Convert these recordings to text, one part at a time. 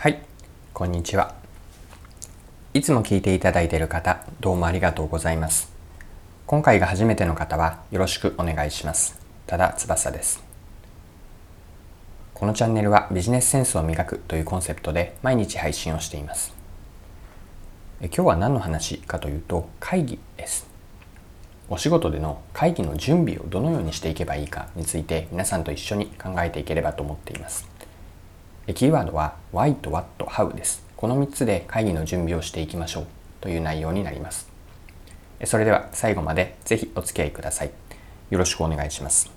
はい、こんにちは。いつも聞いていただいている方、どうもありがとうございます。今回が初めての方はよろしくお願いします。ただ翼です。このチャンネルはビジネスセンスを磨くというコンセプトで毎日配信をしています。え今日は何の話かというと会議です。お仕事での会議の準備をどのようにしていけばいいかについて皆さんと一緒に考えていければと思っています。キーワードは Why と What、How です。この3つで会議の準備をしていきましょうという内容になります。それでは最後までぜひお付き合いください。よろしくお願いします。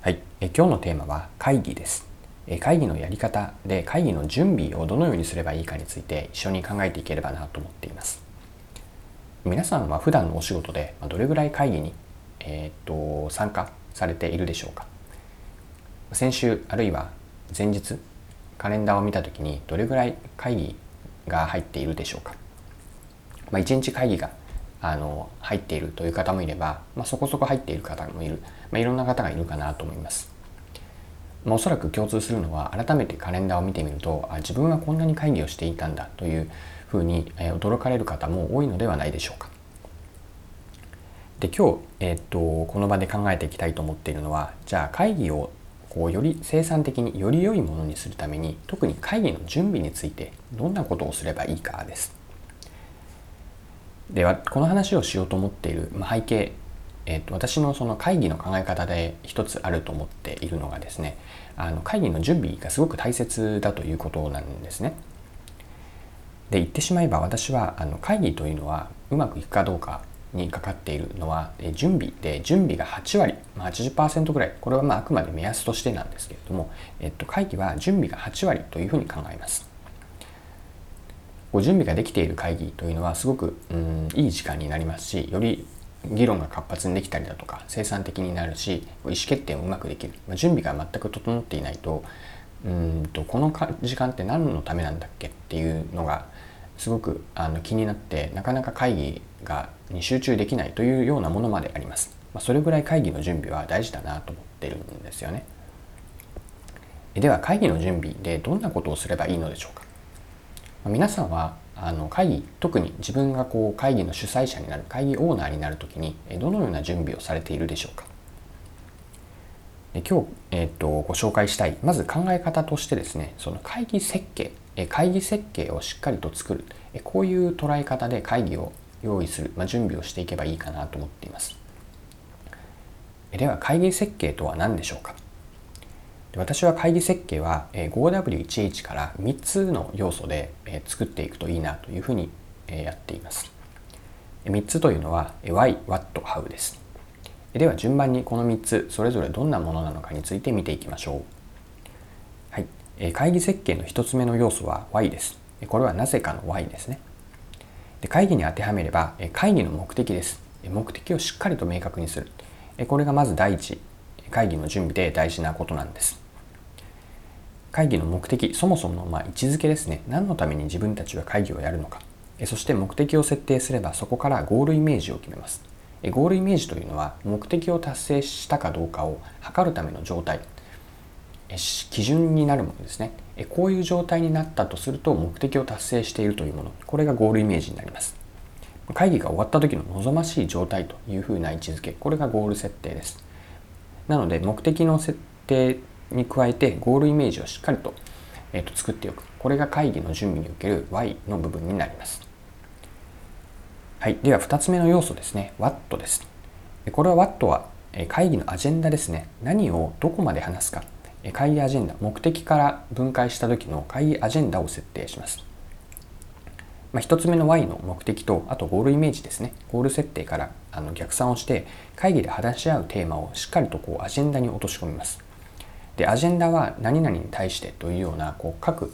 はい、え今日のテーマは会議です。会議のやり方で会議の準備をどのようにすればいいかについて一緒に考えていければなと思っています。皆さんは普段のお仕事でどれぐらい会議に、えー、と参加されているでしょうか先週あるいは前日カレンダーを見た時にどれぐらい会議が入っているでしょうか、まあ、1日会議があの入っているという方もいれば、まあ、そこそこ入っている方もいる、まあ、いろんな方がいるかなと思います、まあ、おそらく共通するのは改めてカレンダーを見てみるとあ自分はこんなに会議をしていたんだというふうに、え、驚かれる方も多いのではないでしょうか。で今日、えー、っとこの場で考えていきたいと思っているのはじゃあ会議をこうより生産的により良いものにするために特に会議の準備についてどんなことをすればいいかです。ではこの話をしようと思っている背景、えーと、私のその会議の考え方で一つあると思っているのがですねあの会議の準備がすごく大切だということなんですね。で言ってしまえば私はあの会議というのはうまくいくかどうかにかかっているのは準備で準備が8割まあ80%ぐらい。これはまああくまで目安としてなんですけれども、えっと、会議は準備が8割というふうに考えます。ご準備ができている会議というのはすごくうんいい時間になりますしより議論が活発にできたりだとか生産的になるし意思決定もうまくできる、まあ、準備が全く整っていないとうんとこの時間って何のためなんだっけっていうのがすごくあの気になってなかなか会議がに集中できないというようなものまであります。まあ、それぐらい会議の準備は大事だなと思ってるんですよね。では会議の準備でどんなことをすればいいのでしょうか？まあ、皆さんはあの会議特に自分がこう会議の主催者になる会議オーナーになるときにどのような準備をされているでしょうか？で今日、えー、とご紹介したいまず考え方としてですねその会議設計会議設計をしっかりと作るこういう捉え方で会議を用意する、まあ、準備をしていけばいいかなと思っています。では会議設計とは何でしょうか？私は会議設計は 5W1H から3つの要素で作っていくといいなというふうにやっています。3つというのは Why, What, How です。では順番にこの3つそれぞれどんなものなのかについて見ていきましょう。はい、会議設計の1つ目の要素は Y です。これはなぜかの Y ですね。で会議に当てはめれば会議の目的です。目的をしっかりと明確にする。これがまず第一会議の準備で大事なことなんです。会議の目的そもそものま位置づけですね。何のために自分たちは会議をやるのか。そして目的を設定すればそこからゴールイメージを決めます。ゴールイメージというのは目的を達成したかどうかを測るための状態。基準になるものですね。こういう状態になったとすると目的を達成しているというもの。これがゴールイメージになります。会議が終わった時の望ましい状態というふうな位置づけ。これがゴール設定です。なので目的の設定に加えてゴールイメージをしっかりと,、えー、と作っておく。これが会議の準備における Y の部分になります。はい、では2つ目の要素ですね。WAT です。これは WAT は会議のアジェンダですね。何をどこまで話すか。会議アジェンダ目的から分解した時の会議アジェンダを設定します、まあ、1つ目の Y の目的とあとゴールイメージですね。ゴール設定からあの逆算をして会議で話し合うテーマをしっかりとこうアジェンダに落とし込みます。でアジェンダは何々に対してというようなこう各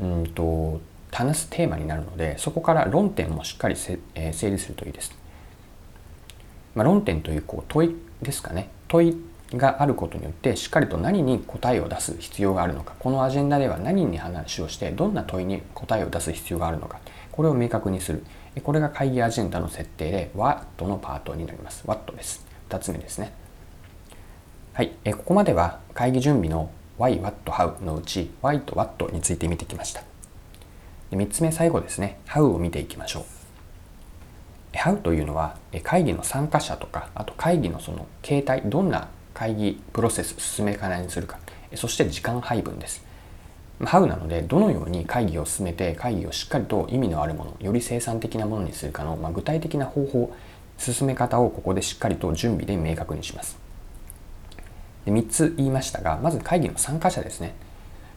うんと話すテーマになるのでそこから論点もしっかり、えー、整理するといいです、まあ、論点というこう問いですかね。問いがあることによってしっかりと何に答えを出す必要があるのかこのアジェンダでは何に話をしてどんな問いに答えを出す必要があるのかこれを明確にする。これが会議アジェンダの設定で What のパートになります。What です。2つ目ですね。はい。ここまでは会議準備の Why, What, How のうち Why と What について見てきました。で3つ目最後ですね。How を見ていきましょう。How というのは会議の参加者とかあと会議のその形態どんな会議プロセス進め方にするか。そして時間配分です。How なのでどのように会議を進めて会議をしっかりと意味のあるものより生産的なものにするかの、まあ、具体的な方法進め方をここでしっかりと準備で明確にします。で3つ言いましたがまず会議の参加者ですね。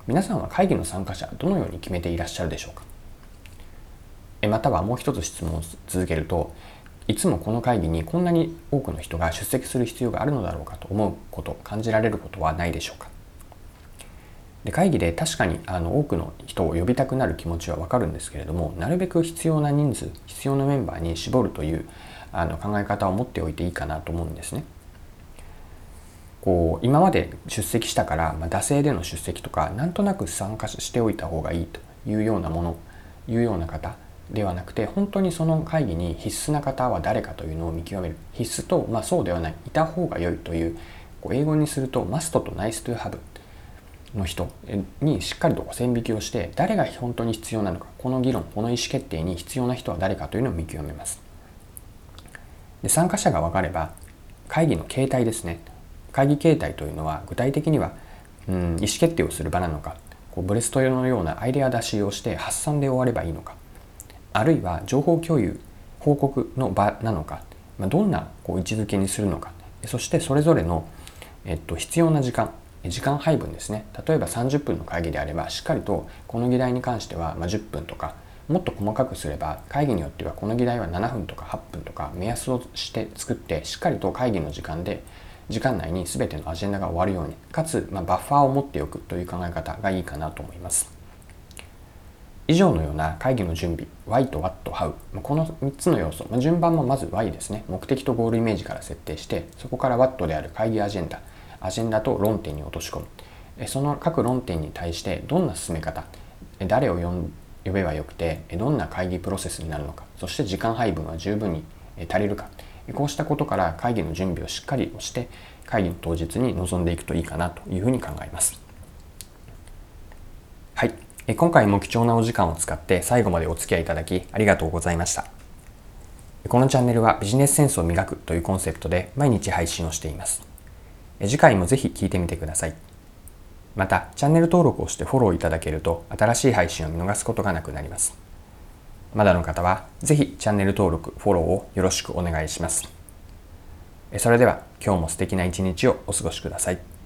皆さんは会議の参加者どのように決めていらっしゃるでしょうか。またはもう一つ質問を続けるといつもこの会議にこんなに多くの人が出席する必要があるのだろうかと思うこと感じられることはないでしょうか？で会議で確かにあの多くの人を呼びたくなる気持ちはわかるんですけれどもなるべく必要な人数必要なメンバーに絞るというあの考え方を持っておいていいかなと思うんですね。こう今まで出席したから、まあ、惰性での出席とかなんとなく参加しておいた方がいいというようなものいうような方ではなくて本当にその会議に必須な方は誰かというのを見極める。必須と、まあ、そうではない。いた方が良いというこう英語にするとマストとナイストゥハブの人にしっかりと線引きをして誰が本当に必要なのかこの議論この意思決定に必要な人は誰かというのを見極めます。で参加者が分かれば会議の形態ですね。会議形態というのは具体的には、うん、意思決定をする場なのかこうブレストのようなアイデア出しをして発散で終わればいいのか。あるいは情報共有報告の場なのか、まあ、どんなこう位置づけにするのかそしてそれぞれの、えっと、必要な時間時間配分ですね。例えば30分の会議であればしっかりとこの議題に関しては、ま10分とかもっと細かくすれば会議によってはこの議題は7分とか8分とか目安をして作ってしっかりと会議の時間で時間内に全てのアジェンダが終わるようにかつ、まバッファーを持っておくという考え方がいいかなと思います。以上のような会議の準備 Why と What How この3つの要素順番もまず Why ですね目的とゴールイメージから設定してそこから What である会議アジェンダアジェンダと論点に落とし込むその各論点に対してどんな進め方誰を呼べばよくてどんな会議プロセスになるのかそして時間配分は十分に足りるかこうしたことから会議の準備をしっかりして会議の当日に臨んでいくといいかなというふうに考えます。はい。今回も貴重なお時間を使って最後までお付き合いいただきありがとうございました。このチャンネルはビジネスセンスを磨くというコンセプトで毎日配信をしています。次回もぜひ聞いてみてください。また、チャンネル登録をしてフォローいただけると新しい配信を見逃すことがなくなります。まだの方はぜひチャンネル登録、フォローをよろしくお願いします。それでは今日も素敵な一日をお過ごしください。